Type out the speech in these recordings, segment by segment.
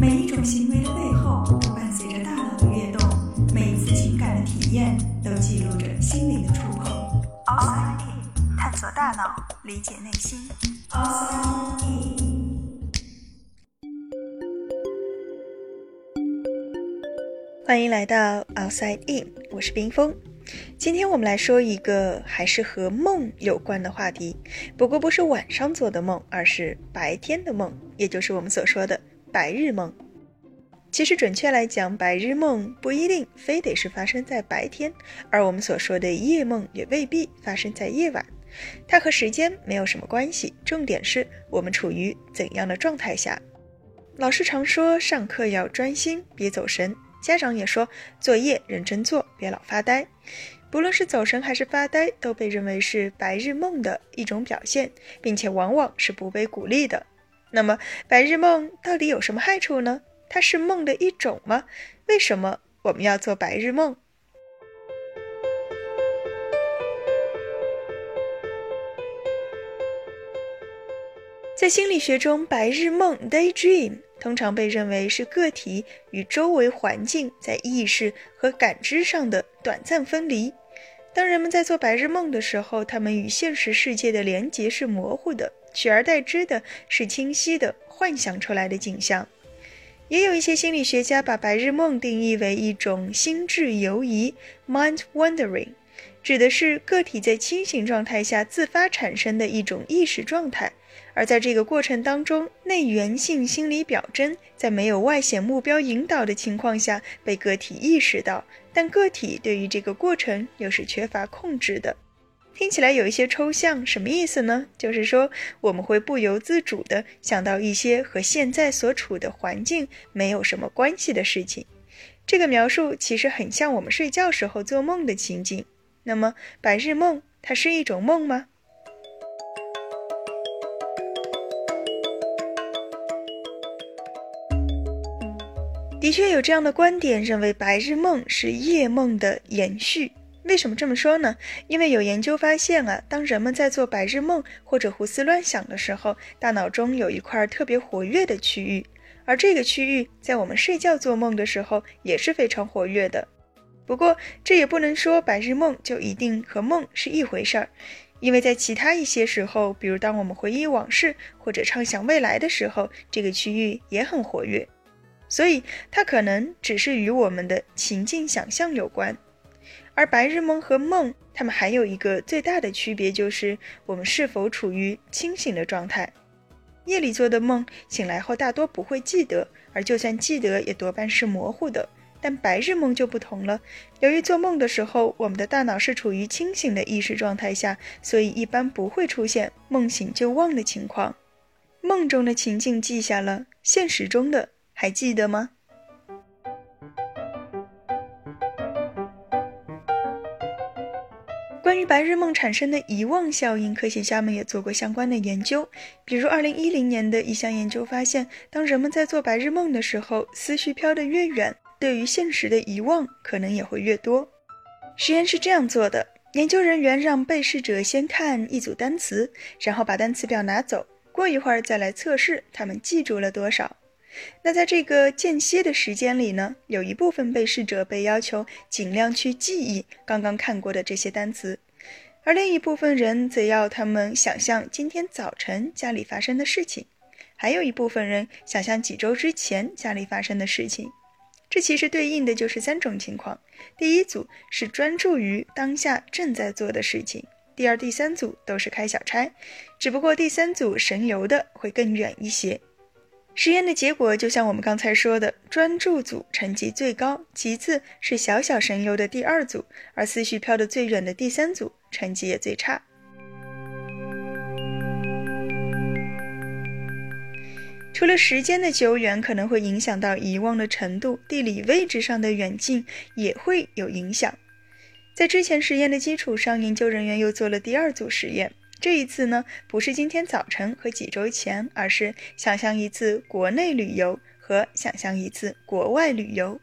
每一种行为的背后都伴随着大脑的跃动，每一次情感的体验都记录着心灵的触碰。Outside In，探索大脑，理解内心。Outside In。欢迎来到 Outside In，我是冰峰。今天我们来说一个还是和梦有关的话题，不过不是晚上做的梦，而是白天的梦，也就是我们所说的。白日梦，其实准确来讲，白日梦不一定非得是发生在白天，而我们所说的夜梦也未必发生在夜晚。它和时间没有什么关系，重点是我们处于怎样的状态下。老师常说上课要专心，别走神；家长也说作业认真做，别老发呆。不论是走神还是发呆，都被认为是白日梦的一种表现，并且往往是不被鼓励的。那么，白日梦到底有什么害处呢？它是梦的一种吗？为什么我们要做白日梦？在心理学中，白日梦 （daydream） 通常被认为是个体与周围环境在意识和感知上的短暂分离。当人们在做白日梦的时候，他们与现实世界的连结是模糊的。取而代之的是清晰的幻想出来的景象。也有一些心理学家把白日梦定义为一种心智游移 （mind wandering），指的是个体在清醒状态下自发产生的一种意识状态。而在这个过程当中，内源性心理表征在没有外显目标引导的情况下被个体意识到，但个体对于这个过程又是缺乏控制的。听起来有一些抽象，什么意思呢？就是说我们会不由自主地想到一些和现在所处的环境没有什么关系的事情。这个描述其实很像我们睡觉时候做梦的情景。那么，白日梦它是一种梦吗？的确有这样的观点，认为白日梦是夜梦的延续。为什么这么说呢？因为有研究发现啊，当人们在做白日梦或者胡思乱想的时候，大脑中有一块特别活跃的区域，而这个区域在我们睡觉做梦的时候也是非常活跃的。不过，这也不能说白日梦就一定和梦是一回事儿，因为在其他一些时候，比如当我们回忆往事或者畅想未来的时候，这个区域也很活跃，所以它可能只是与我们的情境想象有关。而白日梦和梦，它们还有一个最大的区别，就是我们是否处于清醒的状态。夜里做的梦，醒来后大多不会记得，而就算记得，也多半是模糊的。但白日梦就不同了，由于做梦的时候，我们的大脑是处于清醒的意识状态下，所以一般不会出现梦醒就忘的情况。梦中的情境记下了，现实中的还记得吗？白日梦产生的遗忘效应，科学家们也做过相关的研究。比如，2010年的一项研究发现，当人们在做白日梦的时候，思绪飘得越远，对于现实的遗忘可能也会越多。实验是这样做的：研究人员让被试者先看一组单词，然后把单词表拿走，过一会儿再来测试他们记住了多少。那在这个间歇的时间里呢，有一部分被试者被要求尽量去记忆刚刚看过的这些单词，而另一部分人则要他们想象今天早晨家里发生的事情，还有一部分人想象几周之前家里发生的事情。这其实对应的就是三种情况：第一组是专注于当下正在做的事情；第二、第三组都是开小差，只不过第三组神游的会更远一些。实验的结果就像我们刚才说的，专注组成绩最高，其次是小小神游的第二组，而思绪飘得最远的第三组成绩也最差。除了时间的久远可能会影响到遗忘的程度，地理位置上的远近也会有影响。在之前实验的基础上，研究人员又做了第二组实验。这一次呢，不是今天早晨和几周前，而是想象一次国内旅游和想象一次国外旅游。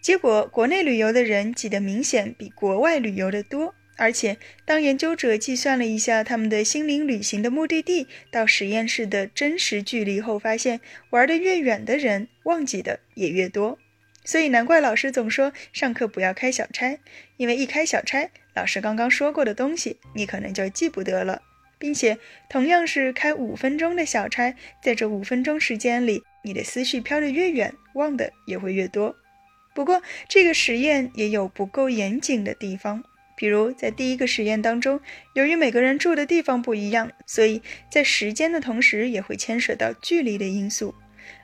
结果，国内旅游的人记得明显比国外旅游的多，而且，当研究者计算了一下他们的心灵旅行的目的地到实验室的真实距离后，发现玩得越远的人忘记的也越多。所以难怪老师总说上课不要开小差，因为一开小差，老师刚刚说过的东西你可能就记不得了，并且同样是开五分钟的小差，在这五分钟时间里，你的思绪飘得越远，忘的也会越多。不过这个实验也有不够严谨的地方。比如，在第一个实验当中，由于每个人住的地方不一样，所以在时间的同时也会牵扯到距离的因素；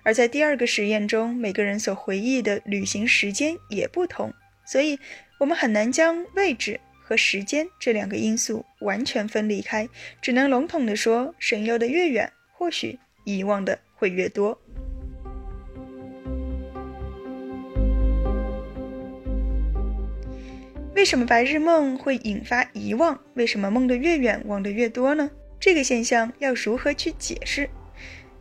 而在第二个实验中，每个人所回忆的旅行时间也不同，所以我们很难将位置和时间这两个因素完全分离开，只能笼统地说，神游的越远，或许遗忘的会越多。为什么白日梦会引发遗忘？为什么梦得越远，忘得越多呢？这个现象要如何去解释？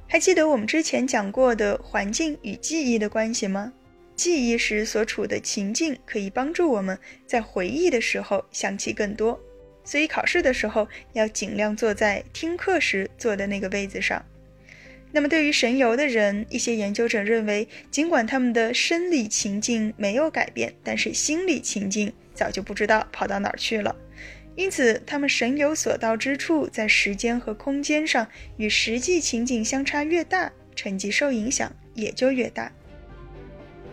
还记得我们之前讲过的环境与记忆的关系吗？记忆时所处的情境可以帮助我们在回忆的时候想起更多，所以考试的时候要尽量坐在听课时坐的那个位子上。那么，对于神游的人，一些研究者认为，尽管他们的生理情境没有改变，但是心理情境早就不知道跑到哪儿去了。因此，他们神游所到之处，在时间和空间上与实际情景相差越大，成绩受影响也就越大。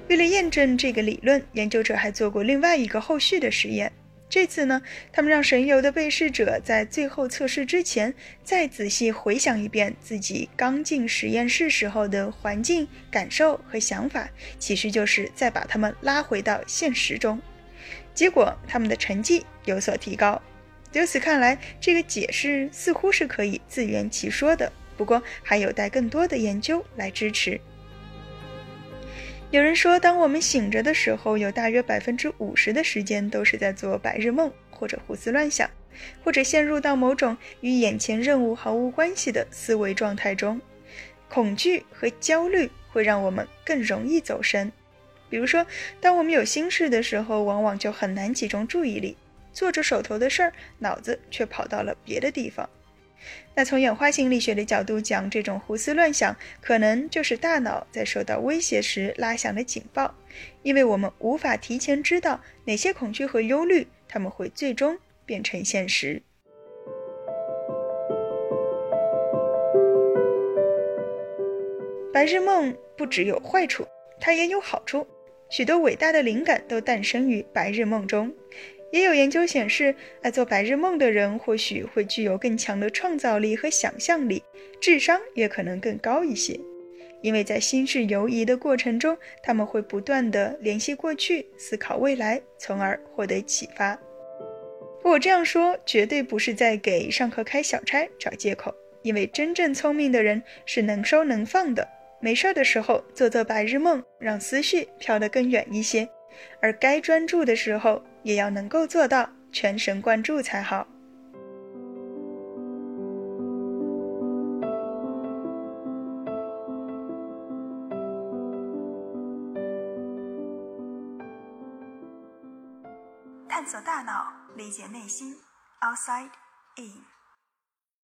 为了验证这个理论，研究者还做过另外一个后续的实验。这次呢，他们让神游的被试者在最后测试之前，再仔细回想一遍自己刚进实验室时候的环境感受和想法，其实就是再把他们拉回到现实中。结果，他们的成绩有所提高。由此看来，这个解释似乎是可以自圆其说的，不过还有待更多的研究来支持。有人说，当我们醒着的时候，有大约百分之五十的时间都是在做白日梦，或者胡思乱想，或者陷入到某种与眼前任务毫无关系的思维状态中。恐惧和焦虑会让我们更容易走神。比如说，当我们有心事的时候，往往就很难集中注意力，做着手头的事儿，脑子却跑到了别的地方。那从演化心理学的角度讲，这种胡思乱想可能就是大脑在受到威胁时拉响的警报，因为我们无法提前知道哪些恐惧和忧虑，他们会最终变成现实。白日梦不只有坏处，它也有好处，许多伟大的灵感都诞生于白日梦中。也有研究显示，爱做白日梦的人或许会具有更强的创造力和想象力，智商也可能更高一些。因为在心事游移的过程中，他们会不断地联系过去，思考未来，从而获得启发。我这样说绝对不是在给上课开小差找借口，因为真正聪明的人是能收能放的。没事的时候做做白日梦，让思绪飘得更远一些。而该专注的时候，也要能够做到全神贯注才好。探索大脑，理解内心，Outside In。